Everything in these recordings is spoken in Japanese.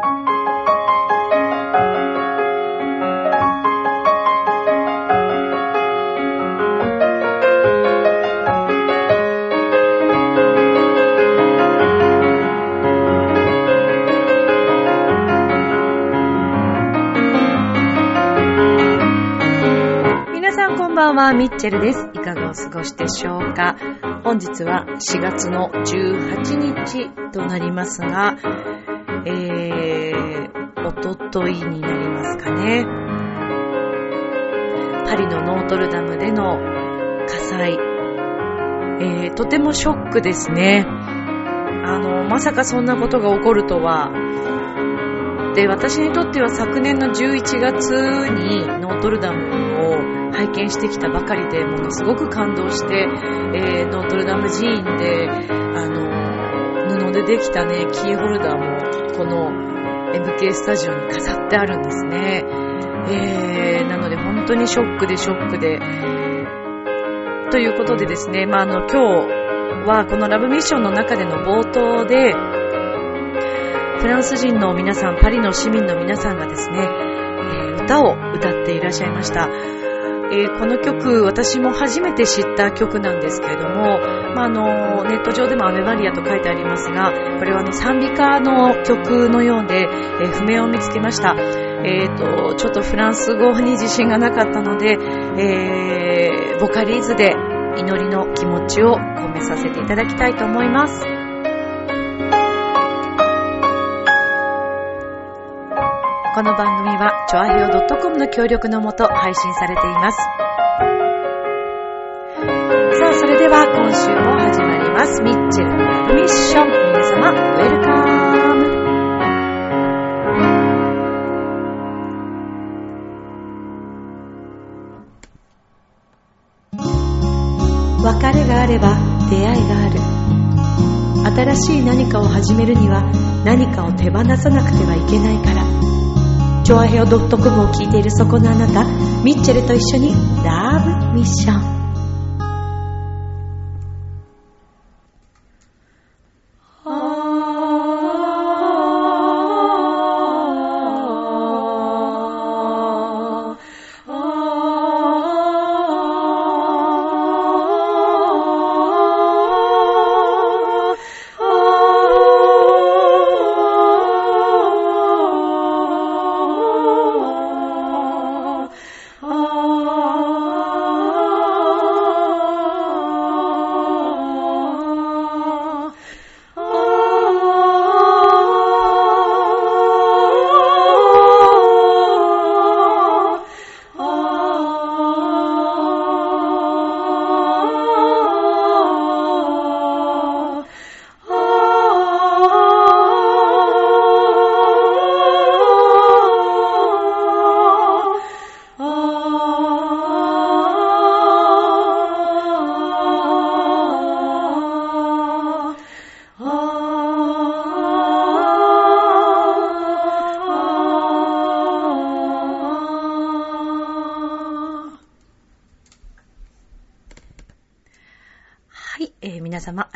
皆さんこんばんは、ミッチェルです。いかがお過ごしでしょうか本日は4月の18日となりますが、えー、おとといになりますかね。パリのノートルダムでの火災、えー、とてもショックですね。あの、まさかそんなことが起こるとは、で、私にとっては昨年の11月にノートルダムを拝見してきたばかりでものすごく感動して、えー、ノートルダム寺院で、あの、でできたね、キーホルダーもこの MK スタジオに飾ってあるんですね。えー、なので本当にショックでショックで、ということでですね、まあ、あの、今日はこのラブミッションの中での冒頭で、フランス人の皆さん、パリの市民の皆さんがですね、えー歌を歌っていらっしゃいました。えーこの曲、私も初めて知った曲なんですけれども、まあ、あの、ネット上でもアメバリアと書いてありますが、これはの賛美歌の曲のようで、えー譜面を見つけました。えっ、と、ちょっとフランス語に自信がなかったので、えーボカリーズで祈りの気持ちを込めさせていただきたいと思います。この番組は、チョアヘオ .com の協力のもと配信されています。さあ、それでは今週も始まります。ミッチェルのラブミッション。皆様、ウェルカム。別れがあれば出会いがある。新しい何かを始めるには何かを手放さなくてはいけないから。チョアヘオ .com を聞いているそこのあなた、ミッチェルと一緒にラブミッション。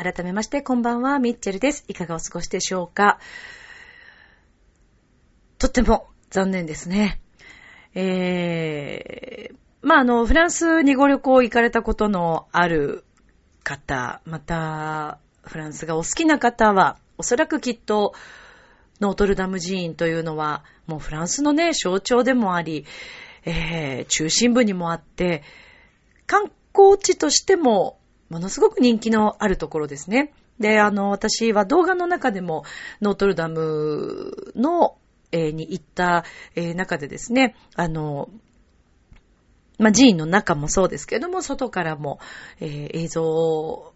改めまして、こんばんは、ミッチェルです。いかがお過ごしでしょうか？とっても残念ですね。えー、まあ、あの、フランスにご旅行行かれたことのある方、また、フランスがお好きな方は、おそらくきっと、ノートルダム寺院というのは、もうフランスのね、象徴でもあり、えー、中心部にもあって、観光地としても、ものすごく人気のあるところですね。で、あの、私は動画の中でも、ノートルダムの、えーに行った、えー中でですね、あの、まあ、寺院の中もそうですけれども、外からも、えー映像を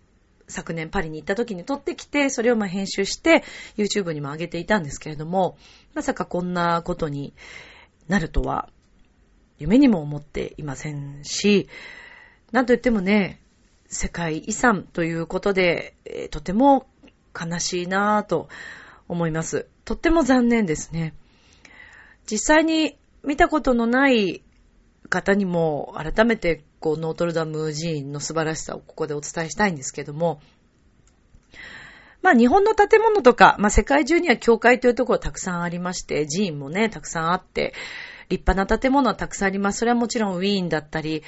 昨年パリに行った時に撮ってきて、それをま編集して、YouTube にも上げていたんですけれども、まさかこんなことになるとは、夢にも思っていませんし、なんといってもね、世界遺産ということで、えーとても悲しいなぁと思います。とっても残念ですね。実際に見たことのない方にも改めてこうノートルダム寺院の素晴らしさをここでお伝えしたいんですけども、まあ日本の建物とか、まあ世界中には教会というところたくさんありまして、寺院もね、たくさんあって、立派な建物はたくさんあります。それはもちろんウィーンだったり、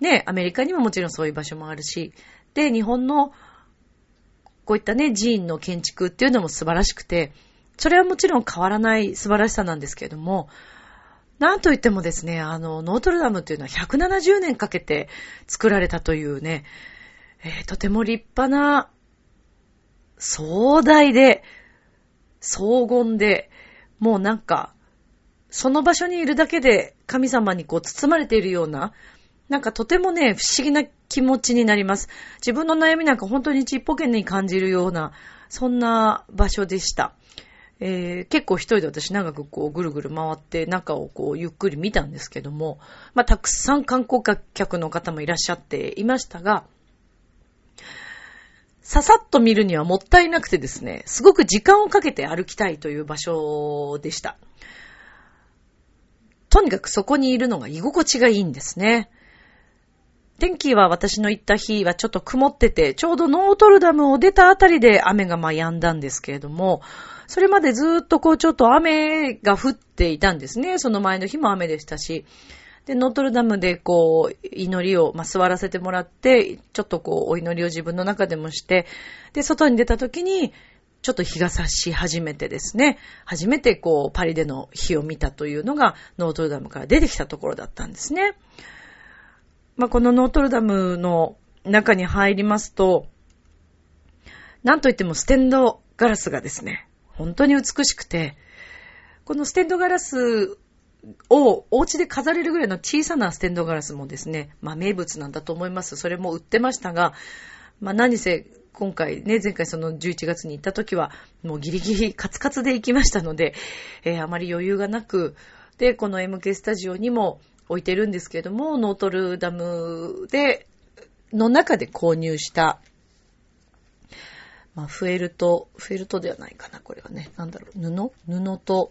ね、アメリカにももちろんそういう場所もあるし、で、日本のこういったね、寺院の建築っていうのも素晴らしくて、それはもちろん変わらない素晴らしさなんですけれども、なんといってもですね、あの、ノートルダムっていうのは170年かけて作られたというね、えー、とても立派な、壮大で、荘厳で、もうなんか、その場所にいるだけで神様にこう包まれているような、なんかとてもね、不思議な気持ちになります。自分の悩みなんか本当にちっぽけに感じるような、そんな場所でした。えー、結構一人で私長くこうぐるぐる回って中をこうゆっくり見たんですけども、まあたくさん観光客の方もいらっしゃっていましたが、ささっと見るにはもったいなくてですね、すごく時間をかけて歩きたいという場所でした。とにかくそこにいるのが居心地がいいんですね。天気は私の行った日はちょっと曇ってて、ちょうどノートルダムを出たあたりで雨がまあ止んだんですけれども、それまでずっとこうちょっと雨が降っていたんですね。その前の日も雨でしたし。で、ノートルダムでこう、祈りを、まあ、座らせてもらって、ちょっとこう、お祈りを自分の中でもして、で、外に出た時に、ちょっと日が差し始めてですね、初めてこう、パリでの日を見たというのが、ノートルダムから出てきたところだったんですね。まあ、このノートルダムの中に入りますと、なんといってもステンドガラスがですね、本当に美しくて、このステンドガラスをお家で飾れるぐらいの小さなステンドガラスもですね、まあ名物なんだと思います。それも売ってましたが、まあ何せ今回ね、前回その11月に行った時は、もうギリギリカツカツで行きましたので、えー、あまり余裕がなく、で、この MK スタジオにも置いてるんですけれども、ノートルダムで、の中で購入したまあ、フェルト、フェルトではないかな、これはね。なんだろう、布？布と、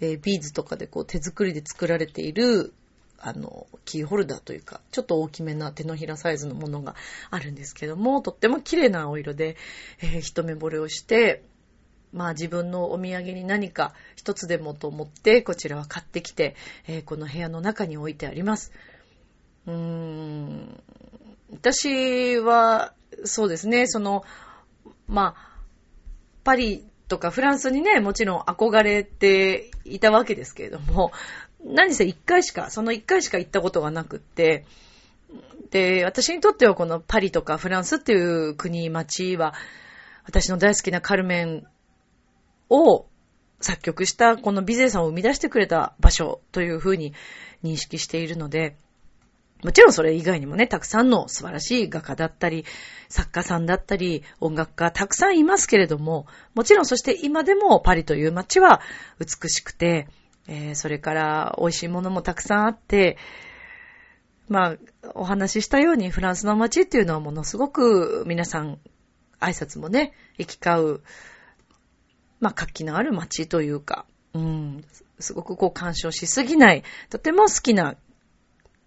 えー、ビーズとかでこう手作りで作られている、あの、キーホルダーというか、ちょっと大きめな手のひらサイズのものがあるんですけども、とっても綺麗な青色で、えー、一目惚れをして、まあ自分のお土産に何か一つでもと思って、こちらは買ってきて、えー、この部屋の中に置いてあります。うーん。私は、そうですね、その、まあ、パリとかフランスにね、もちろん憧れていたわけですけれども、何せ一回しか、その一回しか行ったことがなくって、で、私にとってはこのパリとかフランスっていう国、街は、私の大好きなカルメンを作曲したこのビゼさんを生み出してくれた場所というふうに認識しているので、もちろんそれ以外にもね、たくさんの素晴らしい画家だったり、作家さんだったり、音楽家たくさんいますけれども、もちろんそして今でもパリという街は美しくて、えー、それから美味しいものもたくさんあって、まあ、お話ししたようにフランスの街っていうのはものすごく皆さん挨拶もね、行き交う、まあ活気のある街というか、うん、すごくこう干渉しすぎない、とても好きな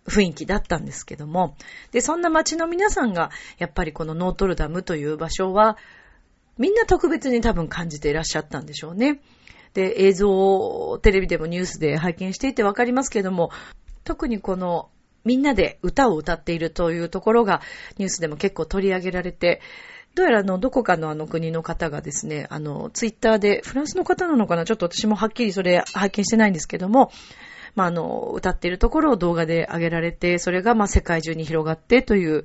雰囲気だったんですけども、で、そんな街の皆さんが、やっぱりこのノートルダムという場所は、みんな特別に多分感じていらっしゃったんでしょうね。で、映像をテレビでもニュースで拝見していてわかりますけれども、特にこのみんなで歌を歌っているというところがニュースでも結構取り上げられて、どうやらあの、どこかのあの国の方がですね、あの、ツイッターで、フランスの方なのかなちょっと私もはっきりそれ拝見してないんですけども、まあ、あの、歌っているところを動画で上げられて、それがまあ世界中に広がってという、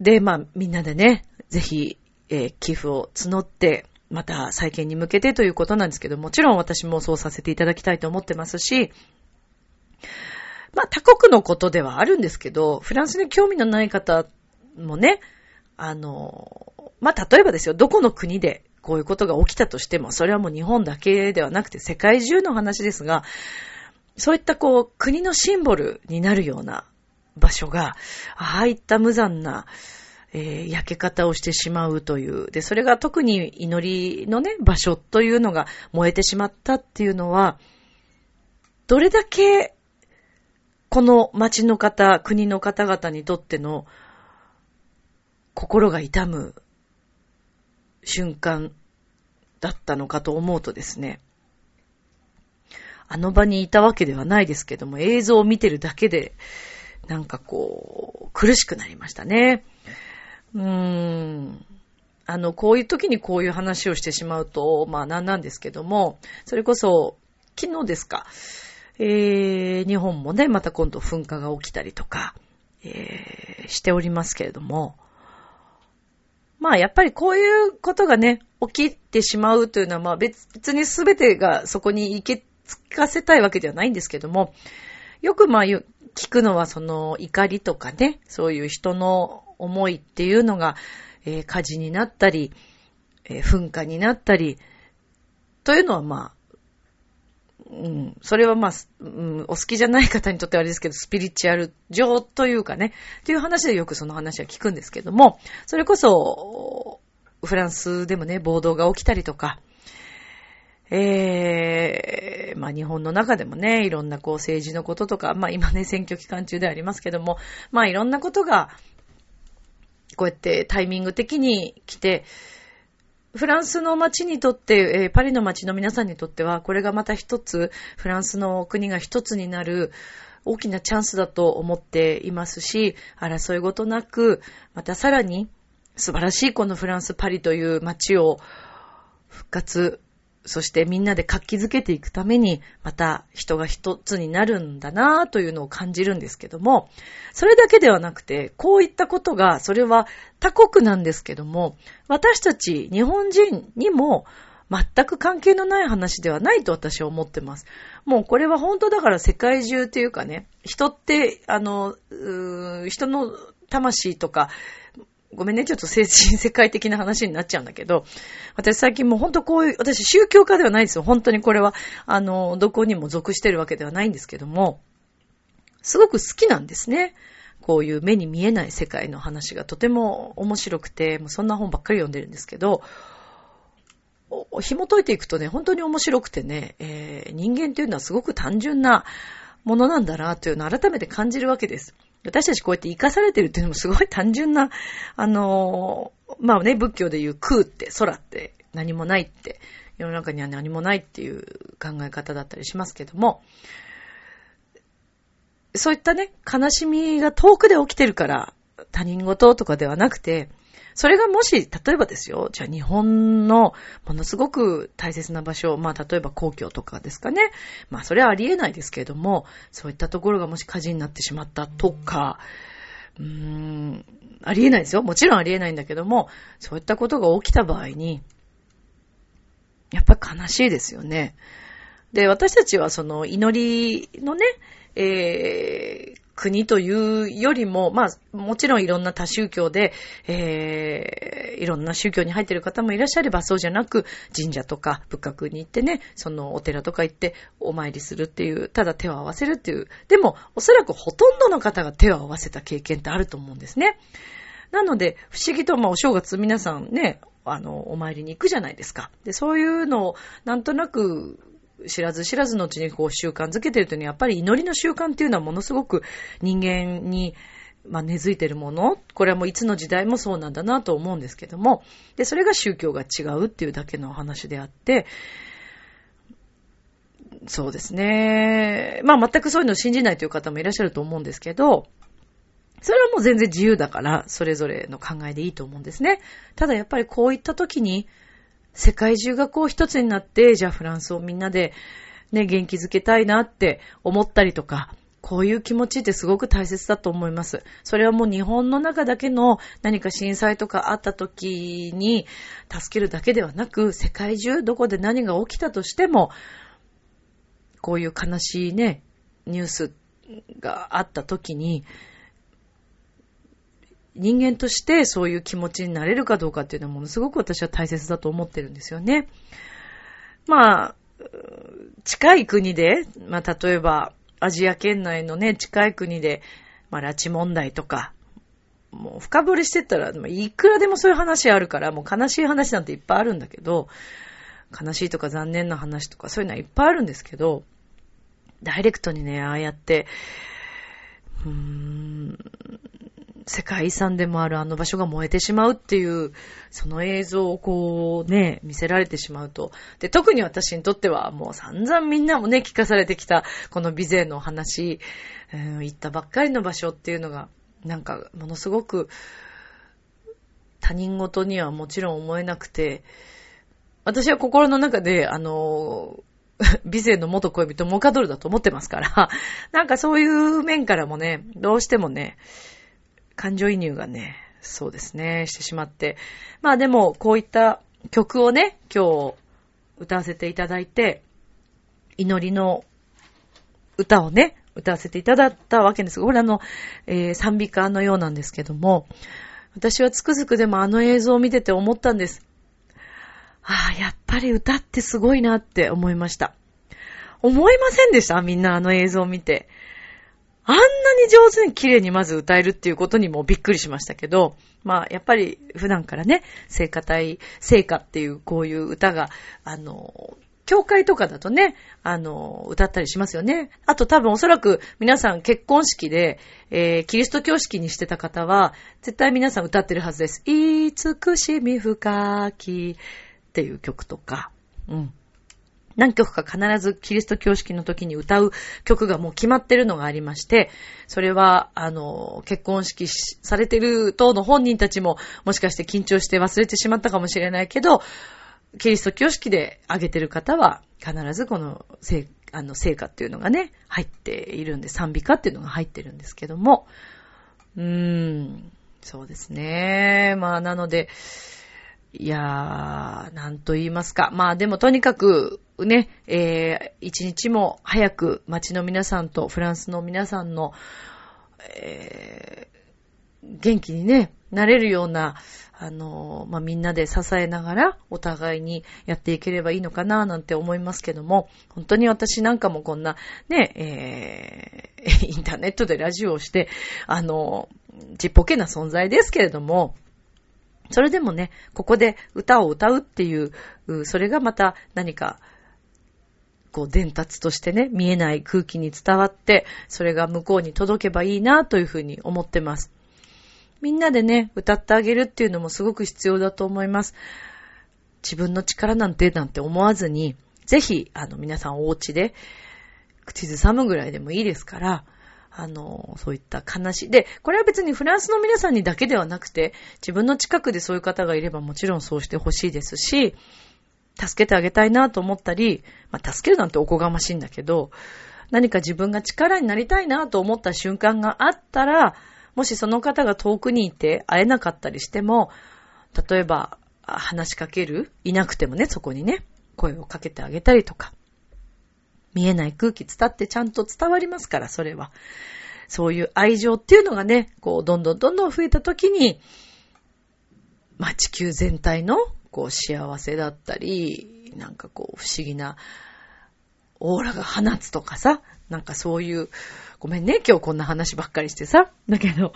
で、まあみんなでね、ぜひ、えー、寄付を募って、また再建に向けてということなんですけど、もちろん私もそうさせていただきたいと思ってますし、まあ他国のことではあるんですけど、フランスに興味のない方もね、あの、まあ例えばですよ、どこの国でこういうことが起きたとしても、それはもう日本だけではなくて世界中の話ですが、そういったこう、国のシンボルになるような場所が、ああいった無残な、えー、焼け方をしてしまうという。で、それが特に祈りのね、場所というのが燃えてしまったっていうのは、どれだけ、この町の方、国の方々にとっての心が痛む瞬間だったのかと思うとですね、あの場にいたわけではないですけども、映像を見てるだけで、なんかこう、苦しくなりましたね。うーん。あの、こういう時にこういう話をしてしまうと、まあなんなんですけども、それこそ、昨日ですか、えー、日本もね、また今度噴火が起きたりとか、えー、しておりますけれども、まあやっぱりこういうことがね、起きてしまうというのは、まあ別に全てがそこに行け、つかせたいわけではないんですけども、よくまあ聞くのはその怒りとかね、そういう人の思いっていうのが、えー、火事になったり、えー、噴火になったり、というのはまあ、うん、それはまあ、うん、お好きじゃない方にとってはあれですけど、スピリチュアル上というかね、っていう話でよくその話は聞くんですけども、それこそ、フランスでもね、暴動が起きたりとか、ええー、まあ日本の中でもね、いろんなこう政治のこととか、まあ今ね、選挙期間中でありますけども、まあいろんなことが、こうやってタイミング的に来て、フランスの街にとって、えー、パリの街の皆さんにとっては、これがまた一つ、フランスの国が一つになる大きなチャンスだと思っていますし、争いごとなく、またさらに素晴らしいこのフランス・パリという街を復活そしてみんなで活気づけていくために、また人が一つになるんだなぁというのを感じるんですけども、それだけではなくて、こういったことが、それは他国なんですけども、私たち日本人にも全く関係のない話ではないと私は思ってます。もうこれは本当だから世界中っていうかね、人って、あの、人の魂とか、ごめんね、ちょっと精神世界的な話になっちゃうんだけど、私最近もうほんとこういう、私宗教家ではないですよ。本当にこれは、あの、どこにも属してるわけではないんですけども、すごく好きなんですね。こういう目に見えない世界の話がとても面白くて、もうそんな本ばっかり読んでるんですけど、紐解いていくとね、本当に面白くてね、えー、人間というのはすごく単純なものなんだなというのを改めて感じるわけです。私たちこうやって生かされてるっていうのもすごい単純な、あのまあね、仏教で言う空って、空って何もないって、世の中には何もないっていう考え方だったりしますけども、そういったね、悲しみが遠くで起きてるから、他人事とかではなくて、それがもし、例えばですよ、じゃあ日本のものすごく大切な場所、まあ例えば皇居とかですかね。まあそれはありえないですけれども、そういったところがもし火事になってしまったとか、うーん、ありえないですよ。もちろんありえないんだけども、そういったことが起きた場合に、やっぱり悲しいですよね。で、私たちはその祈りのね、えー、国というよりも、まあ、もちろんいろんな多宗教で、えー、いろんな宗教に入っている方もいらっしゃれば、そうじゃなく、神社とか仏閣に行ってね、そのお寺とか行ってお参りするっていう、ただ手を合わせるっていう。でも、おそらくほとんどの方が手を合わせた経験ってあると思うんですね。なので、不思議と、まあ、お正月皆さんね、あの、お参りに行くじゃないですか。で、そういうのを、なんとなく、知らず知らずのうちにこう習慣づけてるというのは、やっぱり祈りの習慣っていうのはものすごく人間に、まあ、根付いてるもの。これはもういつの時代もそうなんだなと思うんですけども。で、それが宗教が違うっていうだけの話であって、そうですね。まあ全くそういうのを信じないという方もいらっしゃると思うんですけど、それはもう全然自由だから、それぞれの考えでいいと思うんですね。ただやっぱりこういった時に、世界中がこう一つになって、じゃあフランスをみんなでね、元気づけたいなって思ったりとか、こういう気持ちってすごく大切だと思います。それはもう日本の中だけの何か震災とかあった時に助けるだけではなく、世界中どこで何が起きたとしても、こういう悲しいね、ニュースがあった時に、人間としてそういう気持ちになれるかどうかっていうのはものすごく私は大切だと思ってるんですよね。まあ、近い国で、まあ例えばアジア圏内のね、近い国で、まあ拉致問題とか、もう深掘りしてったら、いくらでもそういう話あるから、もう悲しい話なんていっぱいあるんだけど、悲しいとか残念な話とかそういうのはいっぱいあるんですけど、ダイレクトにね、ああやって、うーん、世界遺産でもあるあの場所が燃えてしまうっていう、その映像をこうね、見せられてしまうと。で、特に私にとってはもう散々みんなもね、聞かされてきた、この美勢の話、うん、行ったばっかりの場所っていうのが、なんか、ものすごく、他人事にはもちろん思えなくて、私は心の中で、あの、美勢の元恋人モカドルだと思ってますから、なんかそういう面からもね、どうしてもね、感情移入がね、そうですね、してしまって。まあでも、こういった曲をね、今日歌わせていただいて、祈りの歌をね、歌わせていただいたわけです。これあの、えー、賛美歌のようなんですけども、私はつくづくでもあの映像を見てて思ったんです。ああ、やっぱり歌ってすごいなって思いました。思いませんでした？みんなあの映像を見て。あんなに上手に綺麗にまず歌えるっていうことにもびっくりしましたけど、まあ、やっぱり普段からね、聖歌隊、聖歌っていうこういう歌が、あの、教会とかだとね、あの、歌ったりしますよね。あと多分おそらく皆さん結婚式で、えー、キリスト教式にしてた方は、絶対皆さん歌ってるはずです。いつくしみ深きっていう曲とか、うん。何曲か必ずキリスト教式の時に歌う曲がもう決まってるのがありまして、それは、あの、結婚式されてる等の本人たちも、もしかして緊張して忘れてしまったかもしれないけど、キリスト教式で挙げてる方は、必ずこの、聖、あの、聖歌っていうのがね、入っているんで、賛美歌っていうのが入ってるんですけども、うーん、そうですね。まあ、なので、いやー、なんと言いますか。まあでもとにかく、ね、えー、一日も早く街の皆さんとフランスの皆さんの、えー、元気にね、なれるような、あの、まあ、みんなで支えながらお互いにやっていければいいのかななんて思いますけども、本当に私なんかもこんなね、えー、インターネットでラジオをして、あの、ちっぽけな存在ですけれども、それでもね、ここで歌を歌うっていう、それがまた何か、こう伝達としてね、見えない空気に伝わって、それが向こうに届けばいいなというふうに思ってます。みんなでね、歌ってあげるっていうのもすごく必要だと思います。自分の力なんてなんて思わずに、ぜひ、あの、皆さんお家で、口ずさむぐらいでもいいですから、あの、そういった悲しい。で、これは別にフランスの皆さんにだけではなくて、自分の近くでそういう方がいればもちろんそうしてほしいですし、助けてあげたいなと思ったり、まあ、助けるなんておこがましいんだけど、何か自分が力になりたいなと思った瞬間があったら、もしその方が遠くにいて会えなかったりしても、例えば話しかける？いなくてもね、そこにね、声をかけてあげたりとか、見えない空気伝ってちゃんと伝わりますから、それは。そういう愛情っていうのがね、こう、どんどんどんどん増えた時に、まあ、地球全体の、こう、幸せだったり、なんかこう、不思議な、オーラが放つとかさ、なんかそういう、ごめんね、今日こんな話ばっかりしてさ。だけど、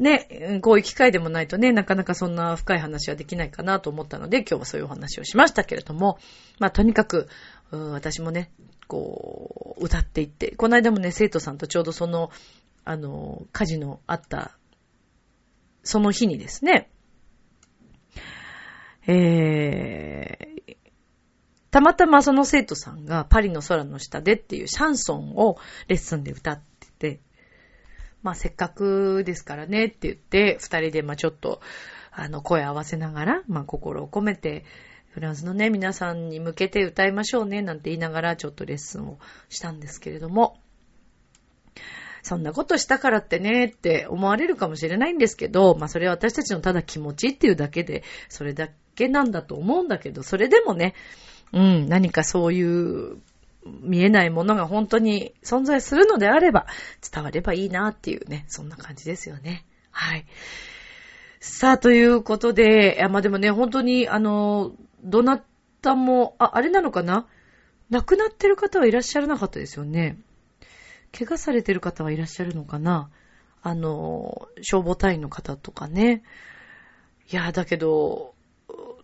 ね、こういう機会でもないとね、なかなかそんな深い話はできないかなと思ったので、今日はそういうお話をしましたけれども、まあとにかく、私もね、こう、歌っていって、この間もね、生徒さんとちょうどその、あの、火事のあった、その日にですね、えー、たまたまその生徒さんがパリの空の下でっていうシャンソンをレッスンで歌ってて、まあせっかくですからねって言って、二人でまあちょっと、あの、声合わせながら、まあ心を込めて、フランスのね、皆さんに向けて歌いましょうね、なんて言いながらちょっとレッスンをしたんですけれども、そんなことしたからってね、って思われるかもしれないんですけど、まあそれは私たちのただ気持ちっていうだけで、それだけなんだと思うんだけど、それでもね、うん、何かそういう見えないものが本当に存在するのであれば、伝わればいいなっていうね、そんな感じですよね。はい。さあ、ということで、まあ、でもね、本当に、あの、どなたも、あ、あれなのかな？亡くなってる方はいらっしゃらなかったですよね。怪我されてる方はいらっしゃるのかな？あの、消防隊員の方とかね。いや、だけど、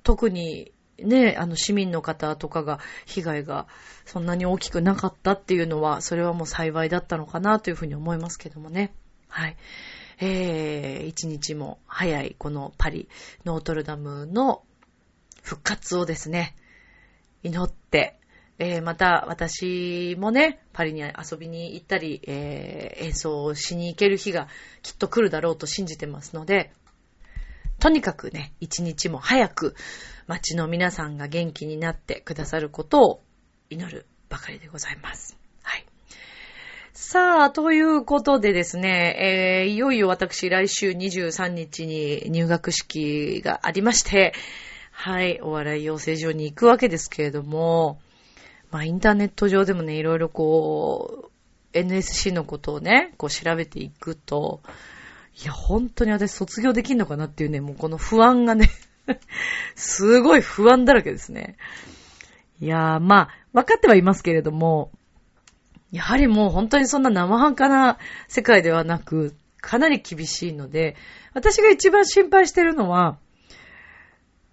特にね、あの市民の方とかが被害がそんなに大きくなかったっていうのは、それはもう幸いだったのかなというふうに思いますけどもね。はい。えー、一日も早いこのパリ、ノートルダムの復活をですね、祈って、えー、また私もね、パリに遊びに行ったり、えー、演奏をしに行ける日がきっと来るだろうと信じてますので、とにかくね、一日も早く街の皆さんが元気になってくださることを祈るばかりでございます。はい。さあ、ということでですね、えー、いよいよ私来週23日に入学式がありまして、はい、お笑い養成所に行くわけですけれども、まあインターネット上でもね、いろいろこう、NSC のことをね、こう調べていくと、いや、本当に私卒業できんのかなっていうね、もうこの不安がね すごい不安だらけですね。いやー、まあ、分かってはいますけれども、やはりもう本当にそんな生半可な世界ではなく、かなり厳しいので、私が一番心配してるのは、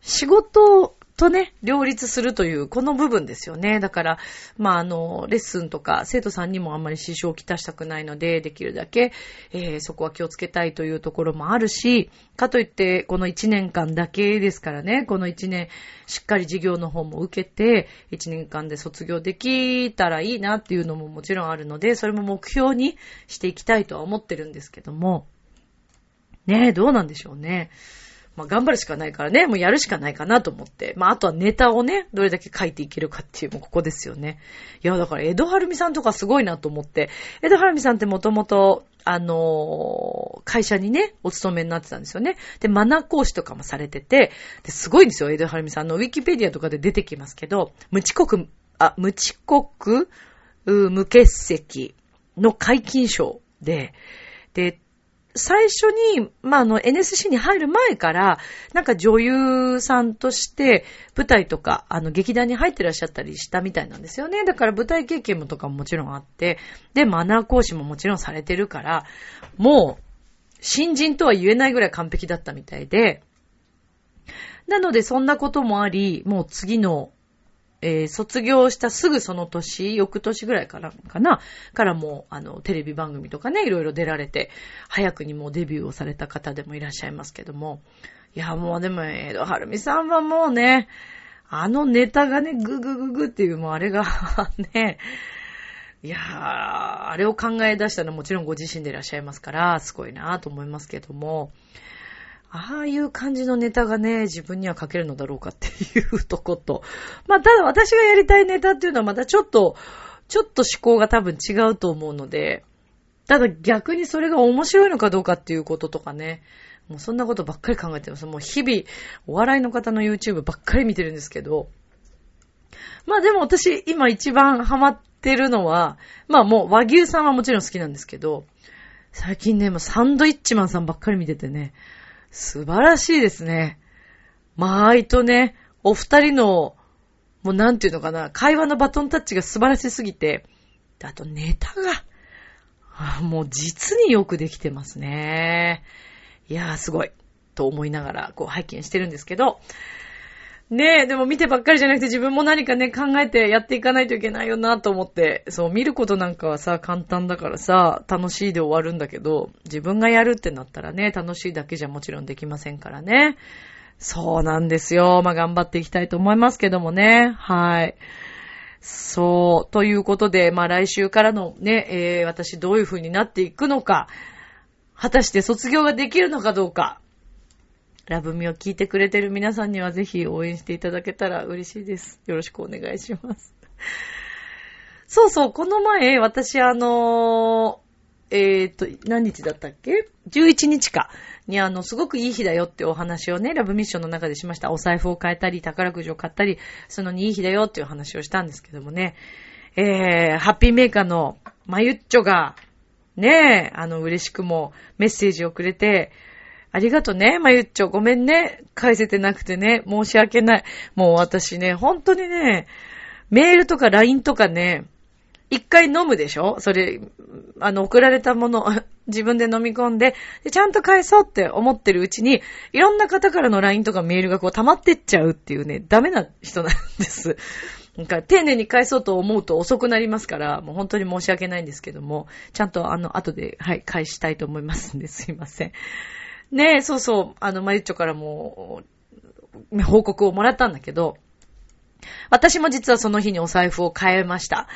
仕事とね、両立するという、この部分ですよね。だから、まあ、あの、レッスンとか、生徒さんにもあんまり支障をきたしたくないので、できるだけ、えー、そこは気をつけたいというところもあるし、かといって、この1年間だけですからね、この1年、しっかり授業の方も受けて、1年間で卒業できたらいいなっていうのももちろんあるので、それも目標にしていきたいとは思ってるんですけども、ねえ、どうなんでしょうね。まあ頑張るしかないからね、もうやるしかないかなと思って。まああとはネタをね、どれだけ書いていけるかっていう、もうここですよね。いや、だから江戸晴美さんとかすごいなと思って。江戸晴美さんってもともと、あのー、会社にね、お勤めになってたんですよね。で、マナー講師とかもされてて、で、すごいんですよ、江戸晴美さんの。ウィキペディアとかで出てきますけど、無遅刻、あ、無遅刻、無欠席の解禁賞で、で、最初に、まあ、あの、NSC に入る前から、なんか女優さんとして舞台とか、あの、劇団に入ってらっしゃったりしたみたいなんですよね。だから舞台経験もとかももちろんあって、で、マナー講師ももちろんされてるから、もう、新人とは言えないぐらい完璧だったみたいで、なので、そんなこともあり、もう次のえー、卒業したすぐその年、翌年ぐらいからかな、からもう、あの、テレビ番組とかね、いろいろ出られて、早くにもうデビューをされた方でもいらっしゃいますけども、いや、もうでも、江戸晴美さんはもうね、あのネタがね、ぐぐぐぐっていう、もうあれが ね、いやー、あれを考え出したのはもちろんご自身でいらっしゃいますから、すごいなと思いますけども、ああいう感じのネタがね、自分には書けるのだろうかっていうとこと。まあ、ただ私がやりたいネタっていうのはまたちょっと、ちょっと思考が多分違うと思うので、ただ逆にそれが面白いのかどうかっていうこととかね、もうそんなことばっかり考えてます。もう日々、お笑いの方の YouTube ばっかり見てるんですけど、まあでも私今一番ハマってるのは、まあもう和牛さんはもちろん好きなんですけど、最近ね、もうサンドイッチマンさんばっかり見ててね、素晴らしいですね。まあ、いとね、お二人の、もうなんていうのかな、会話のバトンタッチが素晴らしすぎて、あとネタが、もう実によくできてますね。いやーすごい。と思いながら、こう拝見してるんですけど、ねえ、でも見てばっかりじゃなくて自分も何かね、考えてやっていかないといけないよなと思って、そう、見ることなんかはさ、簡単だからさ、楽しいで終わるんだけど、自分がやるってなったらね、楽しいだけじゃもちろんできませんからね。そうなんですよ。まあ、頑張っていきたいと思いますけどもね。はい。そう。ということで、まあ、来週からのね、えー、私どういう風になっていくのか、果たして卒業ができるのかどうか、ラブミを聞いてくれてる皆さんにはぜひ応援していただけたら嬉しいです。よろしくお願いします。そうそう、この前、私あのー、えっ、ー、と、何日だったっけ ?11 日か。にあの、すごくいい日だよってお話をね、ラブミッションの中でしました。お財布を変えたり、宝くじを買ったり、そのにいい日だよっていう話をしたんですけどもね。えー、ハッピーメーカーのまゆっちょが、ねえ、あの、嬉しくもメッセージをくれて、ありがとね、まゆっちょ。ごめんね。返せてなくてね。申し訳ない。もう私ね、本当にね、メールとか LINE とかね、一回飲むでしょ？それ、あの、送られたもの、自分で飲み込んでで、ちゃんと返そうって思ってるうちに、いろんな方からの LINE とかメールがこう溜まってっちゃうっていうね、ダメな人なんです。なんか丁寧に返そうと思うと遅くなりますから、もう本当に申し訳ないんですけども、ちゃんとあの、後で、はい、返したいと思いますんで、すいません。ねえ、そうそう、あの、まゆっちょからも、報告をもらったんだけど、私も実はその日にお財布を変えました。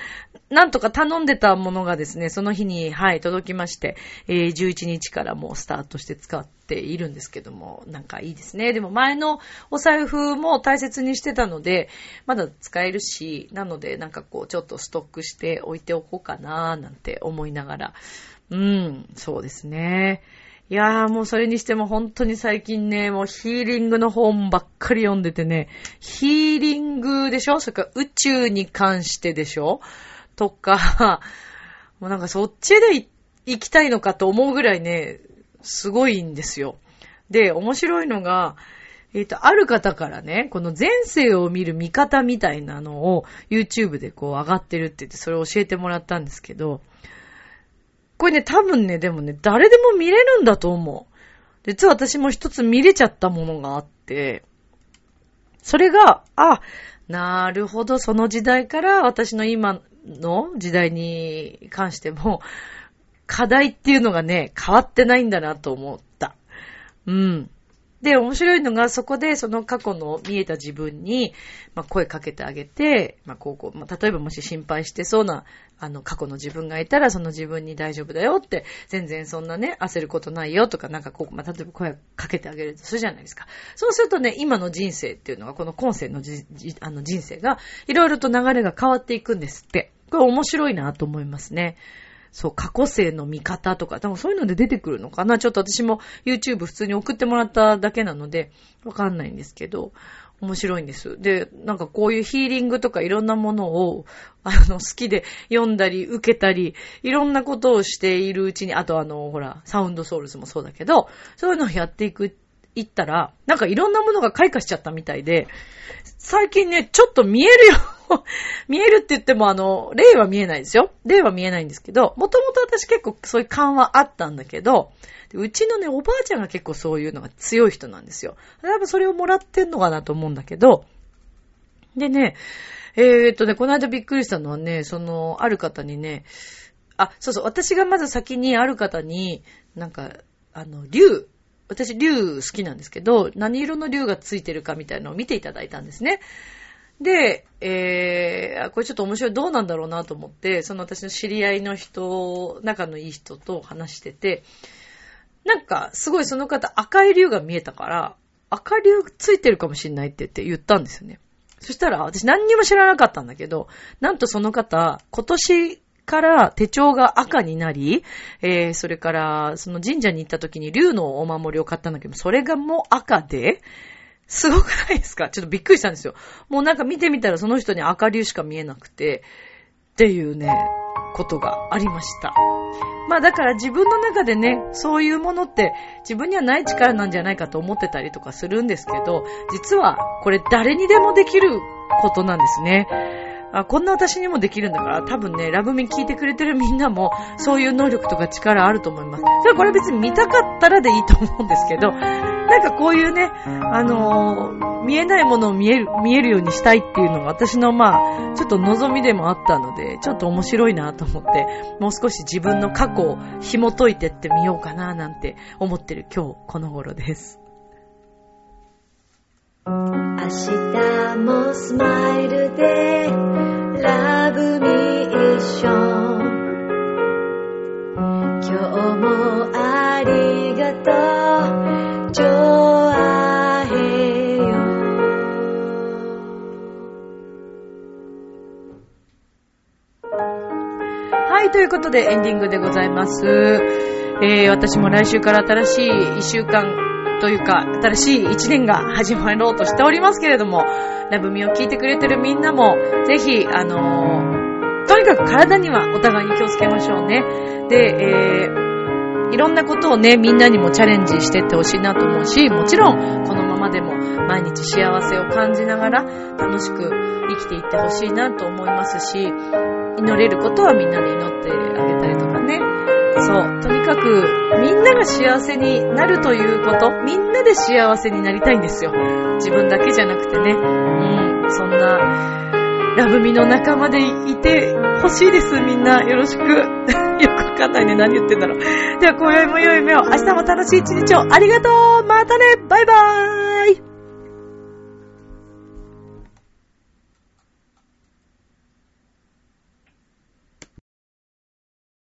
なんとか頼んでたものがですね、その日に、はい、届きまして、えー、11日からもうスタートして使っているんですけども、なんかいいですね。でも前のお財布も大切にしてたので、まだ使えるし、なのでなんかこう、ちょっとストックして置いておこうかななんて思いながら、うん、そうですね。いやーもうそれにしても本当に最近ね、もうヒーリングの本ばっかり読んでてね、ヒーリングでしょ？それから宇宙に関してでしょ？とか、もうなんかそっちで行きたいのかと思うぐらいね、すごいんですよ。で、面白いのが、えっ、ー、と、ある方からね、この前世を見る見方みたいなのを YouTube でこう上がってるって言ってそれを教えてもらったんですけど、これね、多分ね、でもね、誰でも見れるんだと思う。実は私も一つ見れちゃったものがあって、それが、あ、なるほど、その時代から私の今の時代に関しても、課題っていうのがね、変わってないんだなと思った。うん。で、面白いのが、そこでその過去の見えた自分に、まあ、声かけてあげて、まあ、こうこう、まあ、例えばもし心配してそうな、あの、過去の自分がいたら、その自分に大丈夫だよって、全然そんなね、焦ることないよとか、なんかこう、まあ、例えば声かけてあげるとするじゃないですか。そうするとね、今の人生っていうのが、この今世のじあの人生が、いろいろと流れが変わっていくんですって。これ面白いなと思いますね。そう、過去性の見方とか、多分そういうので出てくるのかなちょっと私も YouTube 普通に送ってもらっただけなので、わかんないんですけど、面白いんです。で、なんかこういうヒーリングとかいろんなものを、あの、好きで読んだり、受けたり、いろんなことをしているうちに、あとあの、ほら、サウンドソウルズもそうだけど、そういうのをやっていく、いったら、なんかいろんなものが開花しちゃったみたいで、最近ね、ちょっと見えるよ 見えるって言ってもあの、例は見えないですよ。例は見えないんですけど、もともと私結構そういう感はあったんだけど、うちのね、おばあちゃんが結構そういうのが強い人なんですよ。多分それをもらってんのかなと思うんだけど、でね、えー、っとね、この間びっくりしたのはね、その、ある方にね、あ、そうそう、私がまず先にある方に、なんか、あの、竜、私竜好きなんですけど、何色の竜がついてるかみたいなのを見ていただいたんですね。で、えー、これちょっと面白い、どうなんだろうなと思って、その私の知り合いの人、仲のいい人と話してて、なんか、すごいその方赤い竜が見えたから、赤竜ついてるかもしんないって言って言ったんですよね。そしたら、私何にも知らなかったんだけど、なんとその方、今年から手帳が赤になり、えー、それから、その神社に行った時に竜のお守りを買ったんだけど、それがもう赤で、すごくないですか？ちょっとびっくりしたんですよ。もうなんか見てみたらその人に赤竜しか見えなくて、っていうね、ことがありました。まあだから自分の中でね、そういうものって自分にはない力なんじゃないかと思ってたりとかするんですけど、実はこれ誰にでもできることなんですね。あ、こんな私にもできるんだから、多分ね、ラブミ聞いてくれてるみんなも、そういう能力とか力あると思います。それこれ別に見たかったらでいいと思うんですけど、なんかこういうね、あのー、見えないものを見える、見えるようにしたいっていうのが私のまあ、ちょっと望みでもあったので、ちょっと面白いなと思って、もう少し自分の過去を紐解いてってみようかななんて思ってる今日この頃です。明日もスマイルでラブミッション。今日もありがとう。ジョアヘヨはいということでエンディングでございます、えー、私も来週から新しい一週間というか、新しい一年が始まろうとしておりますけれども、ラブミを聞いてくれてるみんなも、ぜひ、あのー、とにかく体にはお互いに気をつけましょうね。で、えー、いろんなことをね、みんなにもチャレンジしてってほしいなと思うし、もちろん、このままでも毎日幸せを感じながら、楽しく生きていってほしいなと思いますし、祈れることはみんなで祈ってあげたりとかね。そう。とにかく、みんなが幸せになるということ、みんなで幸せになりたいんですよ。自分だけじゃなくてね。うん、そんな、ラブミの仲間でいてほしいです、みんな。よろしく。よくわかんないね。何言ってんだろう。では、今宵も良い夢を、明日も楽しい一日を。ありがとうまたねバイバーイ